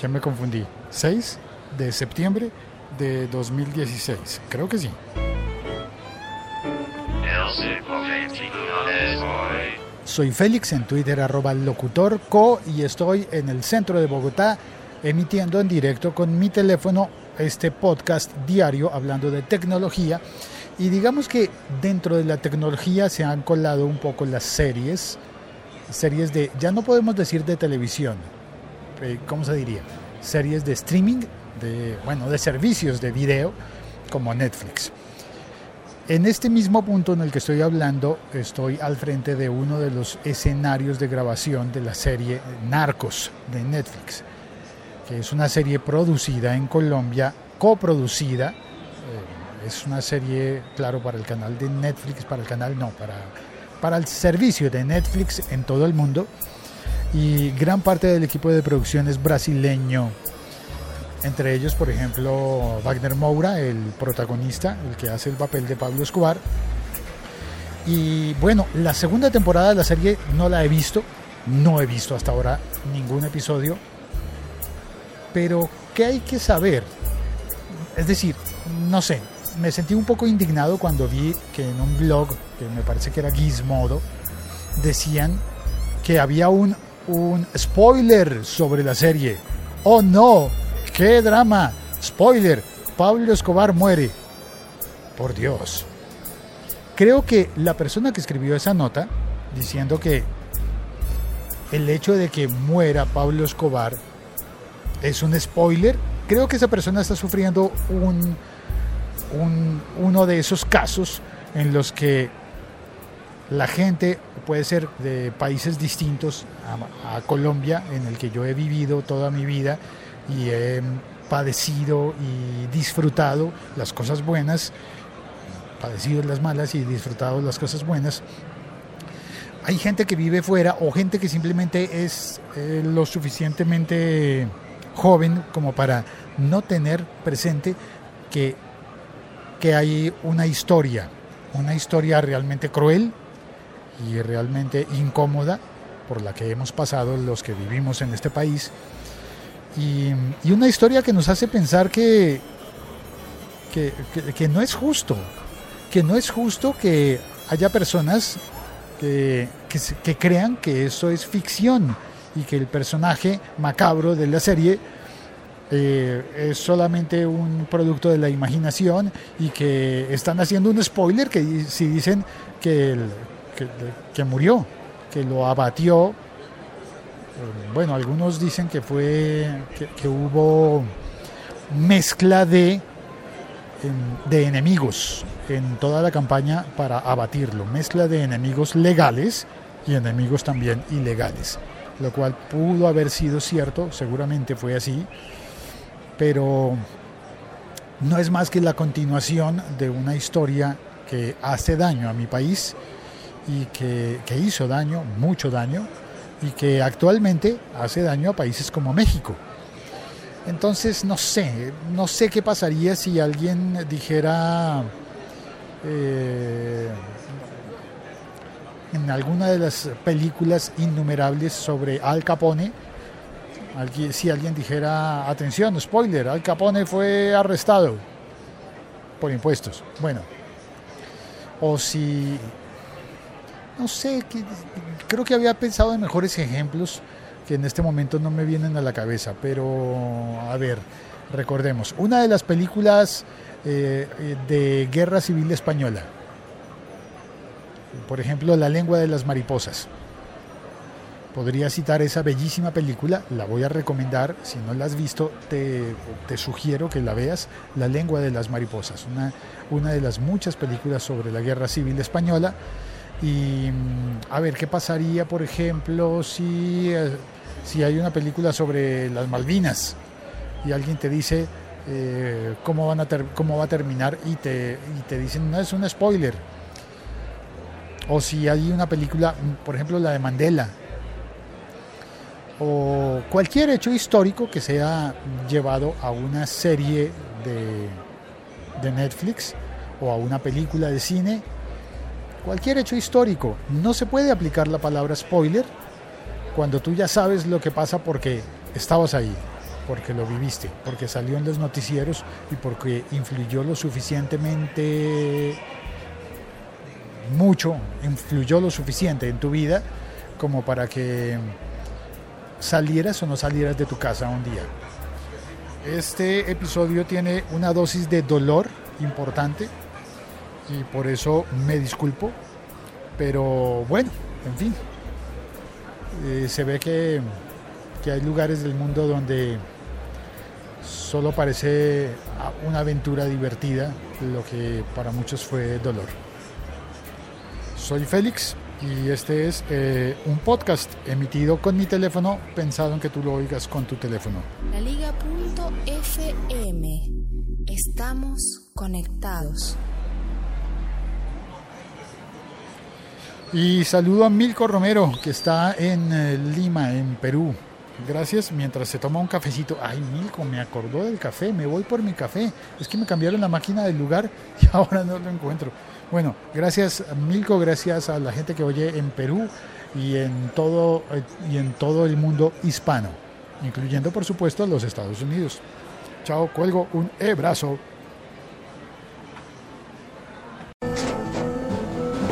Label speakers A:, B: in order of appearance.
A: ya me confundí, 6 de septiembre de 2016. Creo que sí. Soy Félix en Twitter arroba locutorco y estoy en el centro de Bogotá emitiendo en directo con mi teléfono este podcast diario hablando de tecnología y digamos que dentro de la tecnología se han colado un poco las series, series de, ya no podemos decir de televisión, eh, ¿cómo se diría? Series de streaming, de, bueno, de servicios de video como Netflix. En este mismo punto en el que estoy hablando, estoy al frente de uno de los escenarios de grabación de la serie Narcos de Netflix, que es una serie producida en Colombia, coproducida. eh, es una serie, claro, para el canal de Netflix, para el canal no, para, para el servicio de Netflix en todo el mundo. Y gran parte del equipo de producción es brasileño, entre ellos, por ejemplo, Wagner Moura, el protagonista, el que hace el papel de Pablo Escobar. Y bueno, la segunda temporada de la serie no la he visto, no he visto hasta ahora ningún episodio, pero ¿qué hay que saber? Es decir, no sé, me sentí un poco indignado cuando vi que en un blog, que me parece que era Gizmodo, decían que había un, un spoiler sobre la serie. ¡Oh no! ¡Qué drama! Spoiler, Pablo Escobar muere. Por Dios. Creo que la persona que escribió esa nota, diciendo que el hecho de que muera Pablo Escobar es un spoiler, creo que esa persona está sufriendo un, un- uno de esos casos en los que la gente puede ser de países distintos a, Colombia, en el que yo he vivido toda mi vida y he padecido y disfrutado las cosas buenas, padecido las malas y disfrutado las cosas buenas. Hay gente que vive fuera o gente que simplemente es eh, lo suficientemente joven como para no tener presente que, que hay una historia, una historia realmente cruel y realmente incómoda por la que hemos pasado los que vivimos en este país. Y, una historia que nos hace pensar que, que, que- no es justo, que no es justo que haya personas que, que, crean que eso es ficción y que el personaje macabro de la serie eh, es solamente un producto de la imaginación y que están haciendo un spoiler que si dicen que, el- que, murió, que lo abatió. eh, Bueno, algunos dicen que fue que, que hubo mezcla de, de enemigos en toda la campaña para abatirlo, mezcla de enemigos legales y enemigos también ilegales, lo cual pudo haber sido cierto, seguramente fue así, pero no es más que la continuación de una historia que hace daño a mi país y que, que hizo daño, mucho daño, y que actualmente hace daño a países como México. Entonces, no sé, no sé qué pasaría si alguien dijera eh, en alguna de las películas innumerables sobre Al Capone, si alguien dijera, atención, spoiler, Al Capone fue arrestado por impuestos. Bueno, o si, no sé, creo que había pensado en mejores ejemplos que en este momento no me vienen a la cabeza, pero a ver, recordemos, una de las películas eh, de guerra civil española, por ejemplo, La lengua de las mariposas. Podría citar esa bellísima película, la voy a recomendar, si no la has visto, te, sugiero que la veas, La lengua de las mariposas, una de las muchas películas sobre la guerra civil española. Y mm, a ver, ¿qué pasaría, por ejemplo, si, eh, si hay una película sobre las Malvinas y alguien te dice eh, cómo, van a cómo va a terminar y te, y te dicen, no es un spoiler? O si hay una película, por ejemplo, la de Mandela, o cualquier hecho histórico que sea llevado a una serie de, de Netflix o a una película de cine, cualquier hecho histórico, no se puede aplicar la palabra spoiler cuando tú ya sabes lo que pasa porque estabas ahí, porque lo viviste, porque salió en los noticieros y porque influyó lo suficientemente mucho, influyó lo suficiente en tu vida como para que salieras o no salieras de tu casa un día. Este episodio tiene una dosis de dolor importante y por eso me disculpo, pero bueno, en fin, eh, se ve que, que hay lugares del mundo donde solo parece una aventura divertida lo que para muchos fue dolor. Soy Félix y este es eh, un podcast emitido con mi teléfono pensado en que tú lo oigas con tu teléfono.
B: La Liga.fm. Estamos conectados.
A: Y saludo a Milko Romero, que está en eh, Lima, en Perú. Gracias, mientras se toma un cafecito. Ay, Milko, me acordó del café, me voy por mi café. Es que me cambiaron la máquina del lugar y ahora no lo encuentro. Bueno, gracias Milko, gracias a la gente que oye en Perú y en todo, y en todo el mundo hispano, incluyendo por supuesto los Estados Unidos. Chao, cuelgo un abrazo.